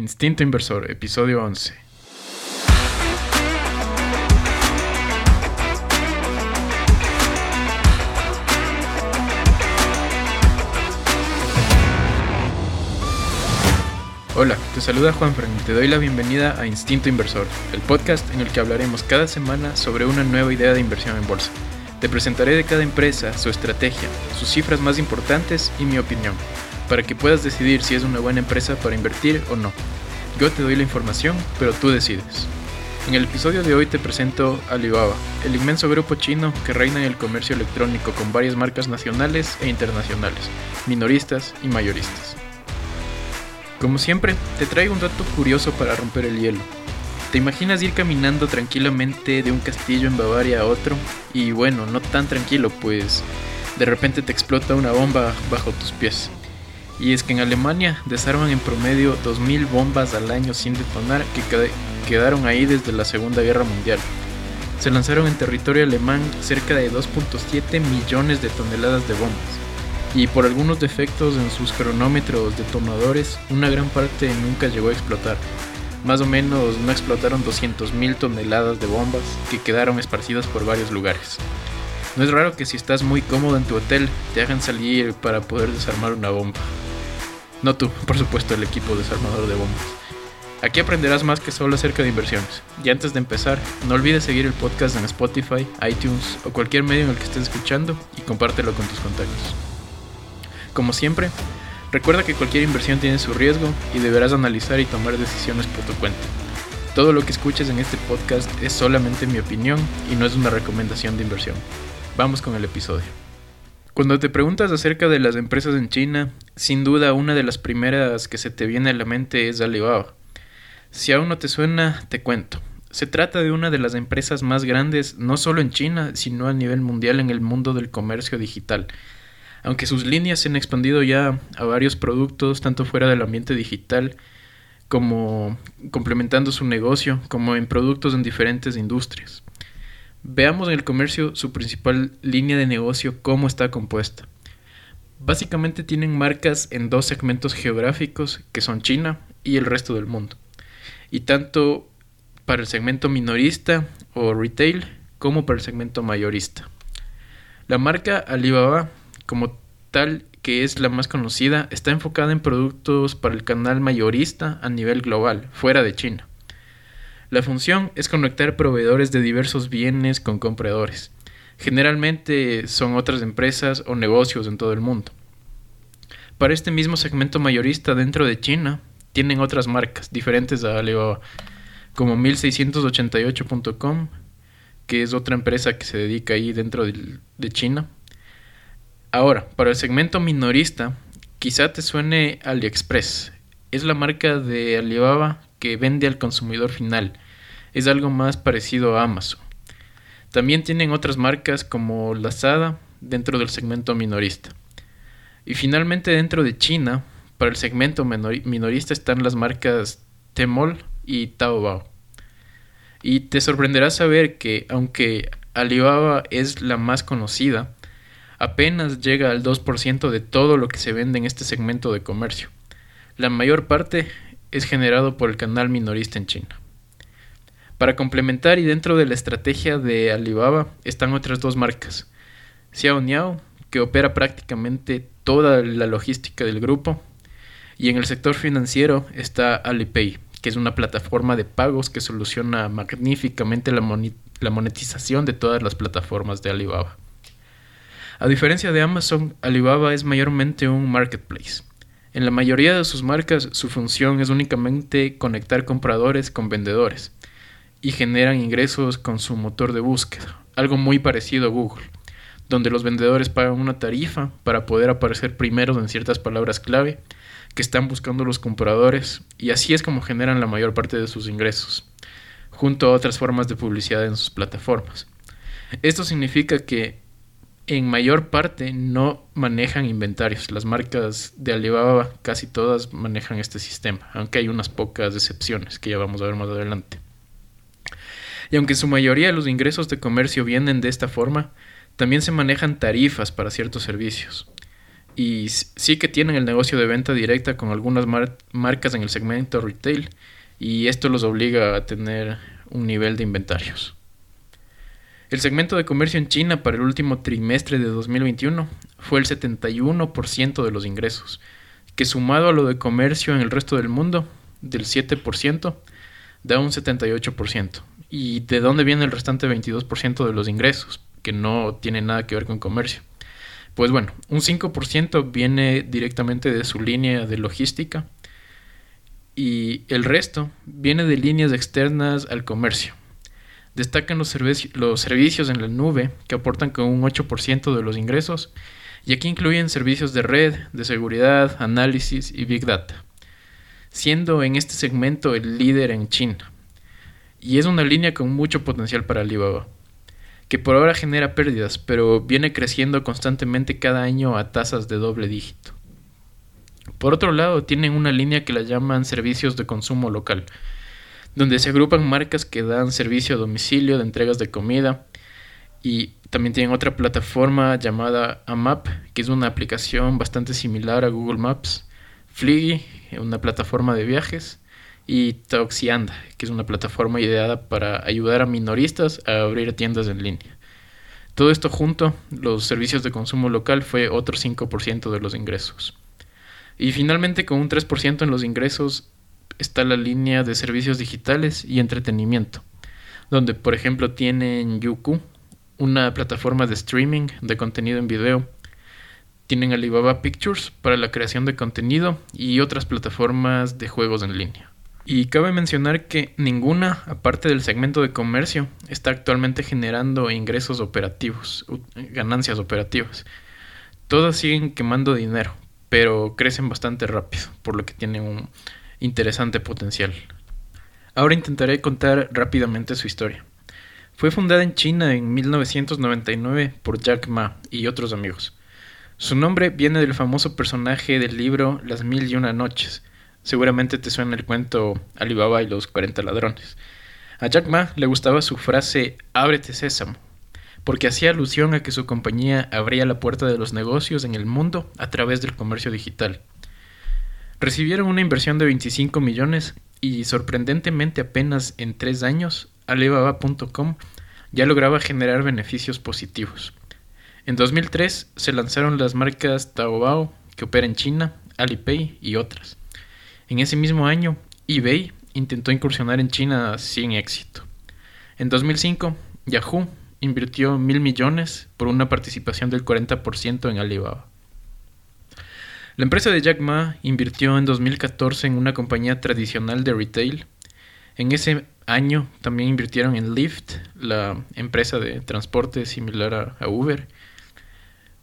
Instinto Inversor, episodio 11. Hola, te saluda Juan y te doy la bienvenida a Instinto Inversor, el podcast en el que hablaremos cada semana sobre una nueva idea de inversión en bolsa. Te presentaré de cada empresa, su estrategia, sus cifras más importantes y mi opinión, para que puedas decidir si es una buena empresa para invertir o no. Yo te doy la información, pero tú decides. En el episodio de hoy te presento Alibaba, el inmenso grupo chino que reina en el comercio electrónico con varias marcas nacionales e internacionales, minoristas y mayoristas. Como siempre, te traigo un dato curioso para romper el hielo. ¿Te imaginas ir caminando tranquilamente de un castillo en Bavaria a otro? Y bueno, no tan tranquilo, pues de repente te explota una bomba bajo tus pies. Y es que en Alemania desarman en promedio 2.000 bombas al año sin detonar que quedaron ahí desde la Segunda Guerra Mundial. Se lanzaron en territorio alemán cerca de 2.7 millones de toneladas de bombas y por algunos defectos en sus cronómetros detonadores, una gran parte nunca llegó a explotar. Más o menos no explotaron 200.000 toneladas de bombas que quedaron esparcidas por varios lugares. No es raro que si estás muy cómodo en tu hotel te hagan salir para poder desarmar una bomba. No tú, por supuesto el equipo desarmador de bombas. Aquí aprenderás más que solo acerca de inversiones. Y antes de empezar, no olvides seguir el podcast en Spotify, iTunes o cualquier medio en el que estés escuchando y compártelo con tus contactos. Como siempre, recuerda que cualquier inversión tiene su riesgo y deberás analizar y tomar decisiones por tu cuenta. Todo lo que escuches en este podcast es solamente mi opinión y no es una recomendación de inversión. Vamos con el episodio. Cuando te preguntas acerca de las empresas en China, sin duda una de las primeras que se te viene a la mente es Alibaba. Si aún no te suena, te cuento. Se trata de una de las empresas más grandes no solo en China, sino a nivel mundial en el mundo del comercio digital aunque sus líneas se han expandido ya a varios productos, tanto fuera del ambiente digital como complementando su negocio, como en productos en diferentes industrias. Veamos en el comercio su principal línea de negocio, cómo está compuesta. Básicamente tienen marcas en dos segmentos geográficos, que son China y el resto del mundo. Y tanto para el segmento minorista o retail como para el segmento mayorista. La marca Alibaba como tal que es la más conocida, está enfocada en productos para el canal mayorista a nivel global, fuera de China. La función es conectar proveedores de diversos bienes con compradores. Generalmente son otras empresas o negocios en todo el mundo. Para este mismo segmento mayorista dentro de China, tienen otras marcas diferentes a Alibaba, como 1688.com, que es otra empresa que se dedica ahí dentro de China Ahora, para el segmento minorista, quizá te suene AliExpress. Es la marca de Alibaba que vende al consumidor final. Es algo más parecido a Amazon. También tienen otras marcas como Lazada dentro del segmento minorista. Y finalmente dentro de China, para el segmento minorista están las marcas Tmall y Taobao. Y te sorprenderá saber que aunque Alibaba es la más conocida, apenas llega al 2% de todo lo que se vende en este segmento de comercio. La mayor parte es generado por el canal minorista en China. Para complementar y dentro de la estrategia de Alibaba están otras dos marcas. Xiao Niao, que opera prácticamente toda la logística del grupo, y en el sector financiero está Alipay, que es una plataforma de pagos que soluciona magníficamente la, monetización de todas las plataformas de Alibaba. A diferencia de Amazon, Alibaba es mayormente un marketplace. En la mayoría de sus marcas su función es únicamente conectar compradores con vendedores y generan ingresos con su motor de búsqueda, algo muy parecido a Google, donde los vendedores pagan una tarifa para poder aparecer primeros en ciertas palabras clave que están buscando los compradores y así es como generan la mayor parte de sus ingresos, junto a otras formas de publicidad en sus plataformas. Esto significa que en mayor parte no manejan inventarios. Las marcas de Alibaba casi todas manejan este sistema, aunque hay unas pocas excepciones que ya vamos a ver más adelante. Y aunque en su mayoría los ingresos de comercio vienen de esta forma, también se manejan tarifas para ciertos servicios. y sí que tienen el negocio de venta directa con algunas marcas en el segmento retail y esto los obliga a tener un nivel de inventarios. El segmento de comercio en China para el último trimestre de 2021 fue el 71% de los ingresos, que sumado a lo de comercio en el resto del mundo, del 7%, da un 78%. ¿Y de dónde viene el restante 22% de los ingresos, que no tiene nada que ver con comercio? Pues bueno, un 5% viene directamente de su línea de logística y el resto viene de líneas externas al comercio. Destacan los, los servicios en la nube que aportan con un 8% de los ingresos y aquí incluyen servicios de red, de seguridad, análisis y big data, siendo en este segmento el líder en China. Y es una línea con mucho potencial para Alibaba que por ahora genera pérdidas, pero viene creciendo constantemente cada año a tasas de doble dígito. Por otro lado, tienen una línea que la llaman servicios de consumo local, donde se agrupan marcas que dan servicio a domicilio de entregas de comida y también tienen otra plataforma llamada AMAP, que es una aplicación bastante similar a Google Maps, Fliggy, una plataforma de viajes, y Toxianda, que es una plataforma ideada para ayudar a minoristas a abrir tiendas en línea. Todo esto junto, los servicios de consumo local fue otro 5% de los ingresos. Y finalmente con un 3% en los ingresos está la línea de servicios digitales y entretenimiento, donde por ejemplo tienen Youku, una plataforma de streaming de contenido en video, tienen Alibaba Pictures para la creación de contenido y otras plataformas de juegos en línea. Y cabe mencionar que ninguna, aparte del segmento de comercio, está actualmente generando ingresos operativos, ganancias operativas. Todas siguen quemando dinero, pero crecen bastante rápido, por lo que tienen un interesante potencial. Ahora intentaré contar rápidamente su historia. Fue fundada en China en 1999 por Jack Ma y otros amigos. Su nombre viene del famoso personaje del libro Las Mil y Una Noches, Seguramente te suena el cuento Alibaba y los 40 ladrones. A Jack Ma le gustaba su frase Ábrete sésamo, porque hacía alusión a que su compañía abría la puerta de los negocios en el mundo a través del comercio digital. Recibieron una inversión de 25 millones y sorprendentemente apenas en tres años Alibaba.com ya lograba generar beneficios positivos. En 2003 se lanzaron las marcas Taobao, que opera en China, Alipay y otras. En ese mismo año, eBay intentó incursionar en China sin éxito. En 2005, Yahoo invirtió mil millones por una participación del 40% en Alibaba. La empresa de Jack Ma invirtió en 2014 en una compañía tradicional de retail. En ese año también invirtieron en Lyft, la empresa de transporte similar a, Uber.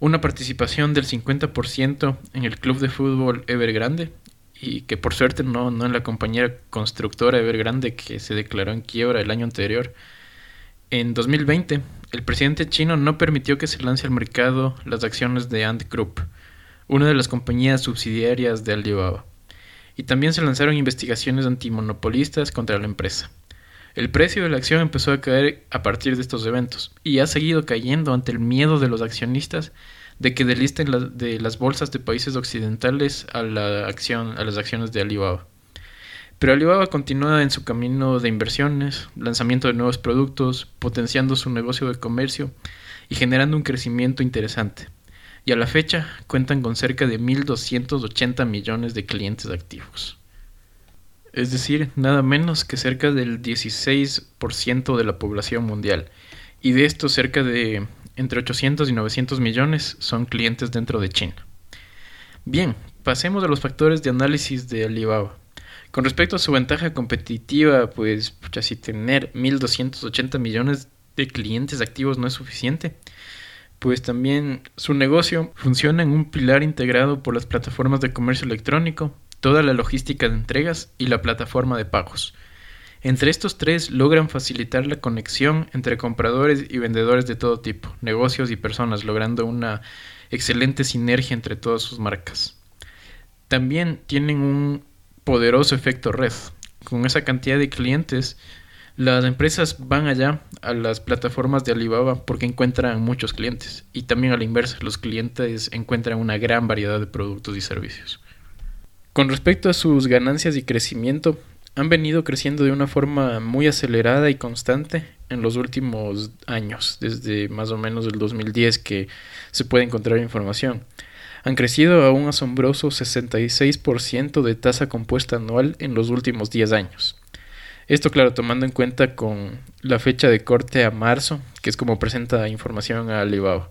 Una participación del 50% en el club de fútbol Evergrande y que por suerte no, no en la compañía constructora Evergrande que se declaró en quiebra el año anterior. En 2020, el presidente chino no permitió que se lance al mercado las acciones de Ant Group, una de las compañías subsidiarias de Alibaba, y también se lanzaron investigaciones antimonopolistas contra la empresa. El precio de la acción empezó a caer a partir de estos eventos y ha seguido cayendo ante el miedo de los accionistas de que delisten de las bolsas de países occidentales a, la acción, a las acciones de Alibaba. Pero Alibaba continúa en su camino de inversiones, lanzamiento de nuevos productos, potenciando su negocio de comercio y generando un crecimiento interesante. Y a la fecha cuentan con cerca de 1.280 millones de clientes activos. Es decir, nada menos que cerca del 16% de la población mundial. Y de esto cerca de entre 800 y 900 millones son clientes dentro de China. Bien, pasemos a los factores de análisis de Alibaba. Con respecto a su ventaja competitiva, pues si tener 1.280 millones de clientes activos no es suficiente, pues también su negocio funciona en un pilar integrado por las plataformas de comercio electrónico, toda la logística de entregas y la plataforma de pagos. Entre estos tres logran facilitar la conexión entre compradores y vendedores de todo tipo, negocios y personas, logrando una excelente sinergia entre todas sus marcas. También tienen un poderoso efecto red. Con esa cantidad de clientes Las empresas van allá a las plataformas de Alibaba porque encuentran muchos clientes y también a la inversa, los clientes encuentran una gran variedad de productos y servicios. Con respecto a sus ganancias y crecimiento, han venido creciendo de una forma muy acelerada y constante en los últimos años, desde más o menos el 2010 que se puede encontrar información. Han crecido a un asombroso 66% de tasa compuesta anual en los últimos 10 años. Esto, claro, tomando en cuenta con la fecha de corte a marzo, que es como presenta información a Alibaba.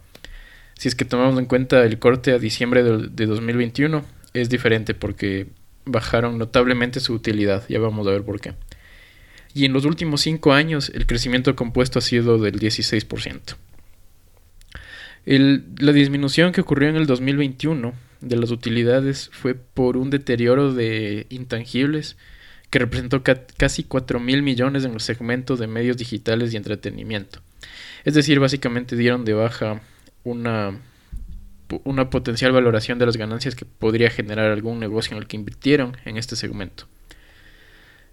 Si es que tomamos en cuenta el corte a diciembre de, de 2021, es diferente porque bajaron notablemente su utilidad. Ya vamos a ver por qué. Y en los últimos 5 años el crecimiento compuesto ha sido del 16%. la disminución que ocurrió en el 2021 de las utilidades fue por un deterioro de intangibles que representó casi 4 mil millones en los segmentos de medios digitales y entretenimiento. Es decir, básicamente dieron de baja una una potencial valoración de las ganancias que podría generar algún negocio en el que invirtieron en este segmento.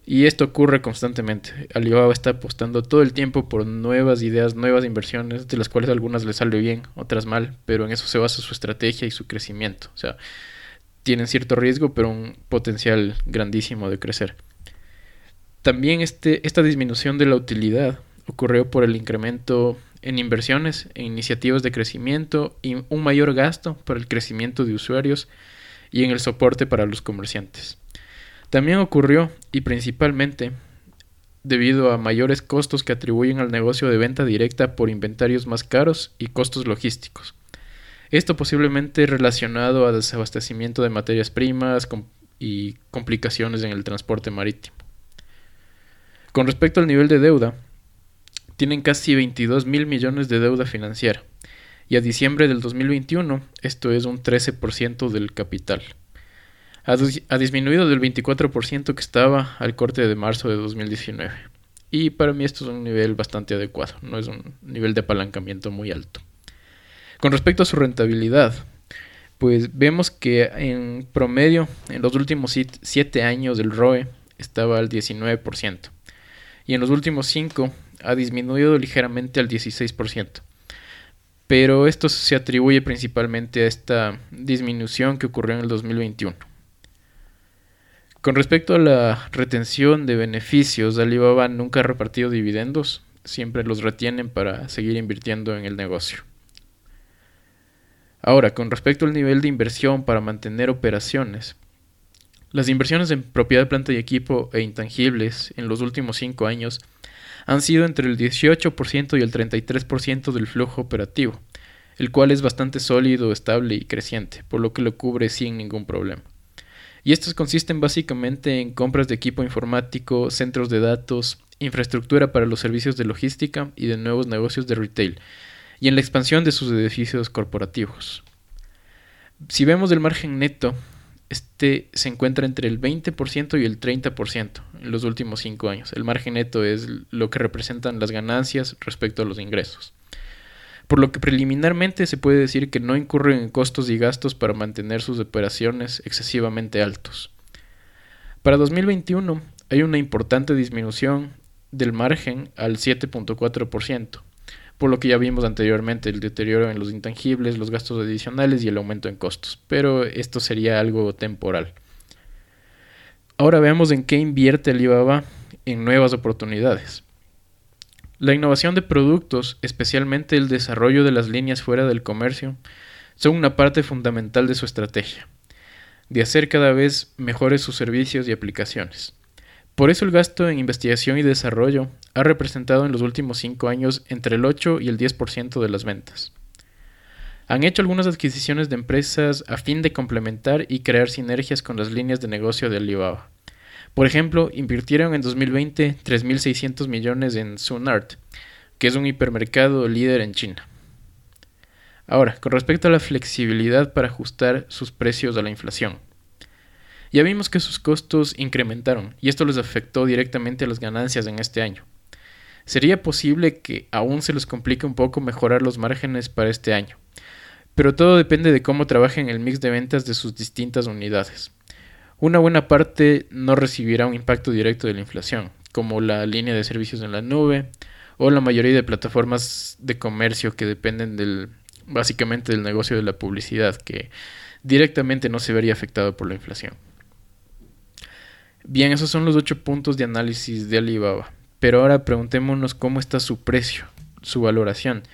Y esto ocurre constantemente. Alibaba está apostando todo el tiempo por nuevas ideas, nuevas inversiones, de las cuales algunas le sale bien, otras mal, pero en eso se basa su estrategia y su crecimiento. O sea, tienen cierto riesgo, pero un potencial grandísimo de crecer. También este, esta disminución de la utilidad ocurrió por el incremento en inversiones, en iniciativas de crecimiento y un mayor gasto para el crecimiento de usuarios y en el soporte para los comerciantes. También ocurrió, y principalmente debido a mayores costos que atribuyen al negocio de venta directa por inventarios más caros y costos logísticos. Esto posiblemente relacionado a desabastecimiento de materias primas y complicaciones en el transporte marítimo. Con respecto al nivel de deuda, tienen casi 22 mil millones de deuda financiera y a diciembre del 2021 esto es un 13% del capital. Ha, disminuido del 24% que estaba al corte de marzo de 2019. Y para mí esto es un nivel bastante adecuado, no es un nivel de apalancamiento muy alto. Con respecto a su rentabilidad, pues vemos que en promedio en los últimos 7 años el ROE estaba al 19% y en los últimos 5 ha disminuido ligeramente al 16%. Pero esto se atribuye principalmente a esta disminución que ocurrió en el 2021. Con respecto a la retención de beneficios, Alibaba nunca ha repartido dividendos, siempre los retienen para seguir invirtiendo en el negocio. Ahora, con respecto al nivel de inversión para mantener operaciones, las inversiones en propiedad planta y equipo e intangibles en los últimos cinco años han sido entre el 18% y el 33% del flujo operativo, el cual es bastante sólido, estable y creciente, por lo que lo cubre sin ningún problema. Y estos consisten básicamente en compras de equipo informático, centros de datos, infraestructura para los servicios de logística y de nuevos negocios de retail, y en la expansión de sus edificios corporativos. Si vemos el margen neto, este se encuentra entre el 20% y el 30% en los últimos cinco años. El margen neto es lo que representan las ganancias respecto a los ingresos. Por lo que preliminarmente se puede decir que no incurren en costos y gastos para mantener sus operaciones excesivamente altos. Para 2021 hay una importante disminución del margen al 7.4%, por lo que ya vimos anteriormente el deterioro en los intangibles, los gastos adicionales y el aumento en costos, pero esto sería algo temporal. Ahora veamos en qué invierte Alibaba en nuevas oportunidades. La innovación de productos, especialmente el desarrollo de las líneas fuera del comercio, son una parte fundamental de su estrategia, de hacer cada vez mejores sus servicios y aplicaciones. Por eso el gasto en investigación y desarrollo ha representado en los últimos cinco años entre el 8 y el 10% de las ventas. Han hecho algunas adquisiciones de empresas a fin de complementar y crear sinergias con las líneas de negocio de Alibaba. Por ejemplo, invirtieron en 2020 3.600 millones en Sunart, que es un hipermercado líder en China. Ahora, con respecto a la flexibilidad para ajustar sus precios a la inflación. Ya vimos que sus costos incrementaron y esto les afectó directamente a las ganancias en este año. Sería posible que aún se les complique un poco mejorar los márgenes para este año, pero todo depende de cómo trabajen el mix de ventas de sus distintas unidades. Una buena parte no recibirá un impacto directo de la inflación, como la línea de servicios en la nube o la mayoría de plataformas de comercio que dependen básicamente del negocio de la publicidad que directamente no se vería afectado por la inflación. Bien, esos son los ocho puntos de análisis de Alibaba. Pero ahora preguntémonos cómo está su precio, su valoración.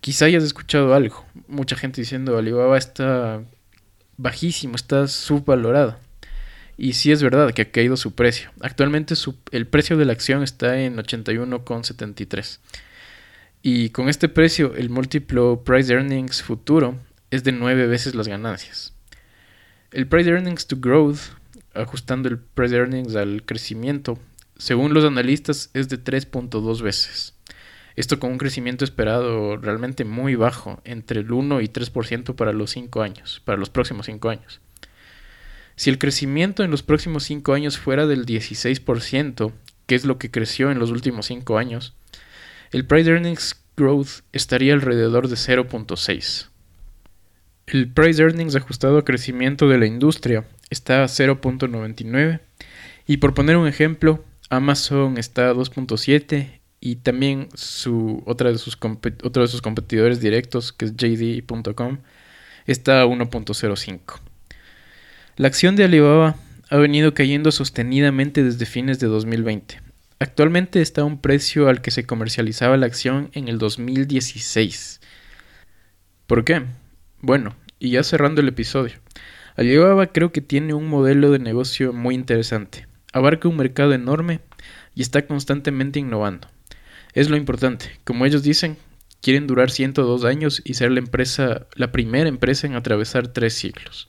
Quizá hayas escuchado algo. Mucha gente diciendo Alibaba está bajísimo, está subvalorado. Y sí es verdad que ha caído su precio. Actualmente el precio de la acción está en 81,73. Y con este precio el múltiplo price earnings futuro es de 9 veces las ganancias. El price earnings to growth, ajustando el price earnings al crecimiento, según los analistas es de 3.2 veces. Esto con un crecimiento esperado realmente muy bajo, entre el 1 y 3% para los 5 años, para los próximos 5 años. Si el crecimiento en los próximos 5 años fuera del 16%, que es lo que creció en los últimos 5 años, el Price Earnings Growth estaría alrededor de 0.6. El Price Earnings ajustado a crecimiento de la industria está a 0.99 y por poner un ejemplo, Amazon está a 2.7 y también su, otra de sus otro de sus competidores directos, que es JD.com, está a 1.05. La acción de Alibaba ha venido cayendo sostenidamente desde fines de 2020. Actualmente está a un precio al que se comercializaba la acción en el 2016. ¿Por qué? Bueno, y ya cerrando el episodio. Alibaba creo que tiene un modelo de negocio muy interesante. Abarca un mercado enorme y está constantemente innovando. Es lo importante. Como ellos dicen, quieren durar 102 años y ser la empresa, la primera empresa en atravesar tres siglos.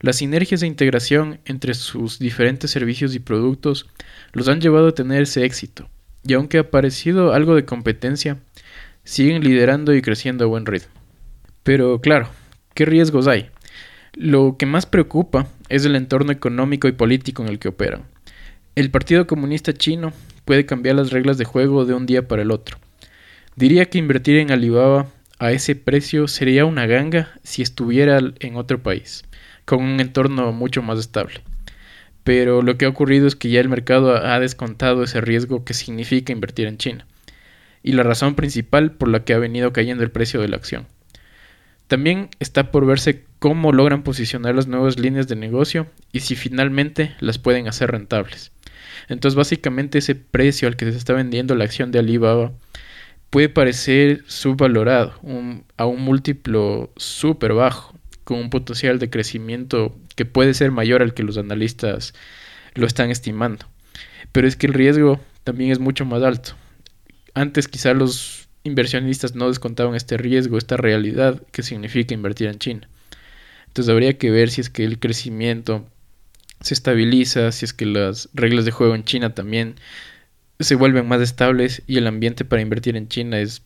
Las sinergias de integración entre sus diferentes servicios y productos los han llevado a tener ese éxito, y aunque ha aparecido algo de competencia, siguen liderando y creciendo a buen ritmo. Pero claro, ¿qué riesgos hay? Lo que más preocupa es el entorno económico y político en el que operan. El Partido Comunista Chino puede cambiar las reglas de juego de un día para el otro. Diría que invertir en Alibaba a ese precio sería una ganga si estuviera en otro país, con un entorno mucho más estable. Pero lo que ha ocurrido es que ya el mercado ha descontado ese riesgo que significa invertir en China, y la razón principal por la que ha venido cayendo el precio de la acción. También está por verse cómo logran posicionar las nuevas líneas de negocio y si finalmente las pueden hacer rentables. Entonces básicamente ese precio al que se está vendiendo la acción de Alibaba puede parecer subvalorado a un múltiplo súper bajo, con un potencial de crecimiento que puede ser mayor al que los analistas lo están estimando. Pero es que el riesgo también es mucho más alto. Antes quizá los inversionistas no descontaban este riesgo, esta realidad que significa invertir en China. Entonces habría que ver si es que el crecimiento se estabiliza, si es que las reglas de juego en China también se vuelven más estables y el ambiente para invertir en China es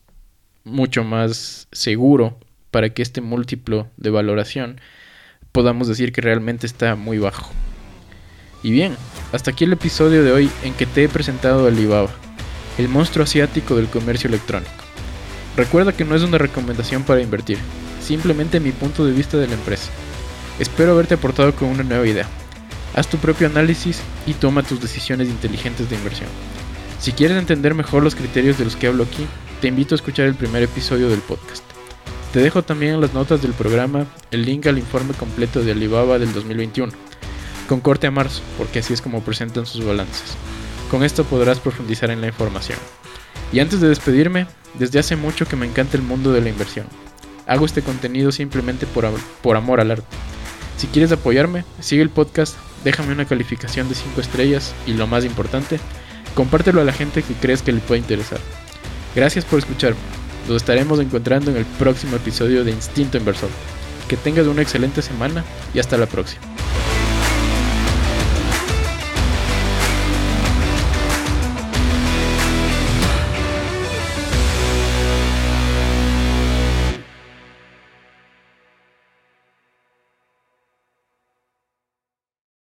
mucho más seguro para que este múltiplo de valoración podamos decir que realmente está muy bajo. Y bien, hasta aquí el episodio de hoy en que te he presentado Alibaba, el monstruo asiático del comercio electrónico. Recuerda que no es una recomendación para invertir, simplemente mi punto de vista de la empresa. Espero haberte aportado con una nueva idea. Haz tu propio análisis y toma tus decisiones inteligentes de inversión. Si quieres entender mejor los criterios de los que hablo aquí, te invito a escuchar el primer episodio del podcast. Te dejo también en las notas del programa el link al informe completo de Alibaba del 2021, con corte a marzo, porque así es como presentan sus balances. Con esto podrás profundizar en la información. Y antes de despedirme, desde hace mucho que me encanta el mundo de la inversión. Hago este contenido simplemente por, por amor al arte. Si quieres apoyarme, sigue el podcast déjame una calificación de 5 estrellas y lo más importante, compártelo a la gente que crees que le puede interesar. Gracias por escucharme. Nos estaremos encontrando en el próximo episodio de Instinto Inversor. Que tengas una excelente semana y hasta la próxima.